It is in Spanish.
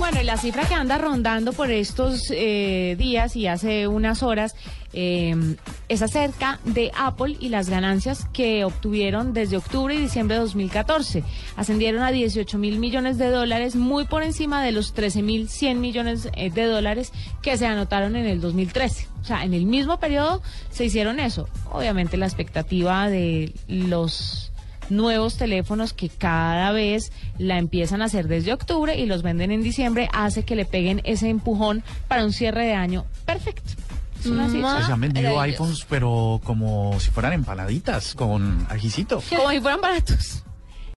Bueno, la cifra que anda rondando por estos eh, días y hace unas horas eh, es acerca de Apple y las ganancias que obtuvieron desde octubre y diciembre de 2014. Ascendieron a 18 mil millones de dólares, muy por encima de los 13 mil 100 millones eh, de dólares que se anotaron en el 2013. O sea, en el mismo periodo se hicieron eso. Obviamente la expectativa de los nuevos teléfonos que cada vez la empiezan a hacer desde octubre y los venden en diciembre hace que le peguen ese empujón para un cierre de año perfecto. Es una Se han vendido iPhones, pero como si fueran empanaditas, con ajicito. Como si fueran baratos.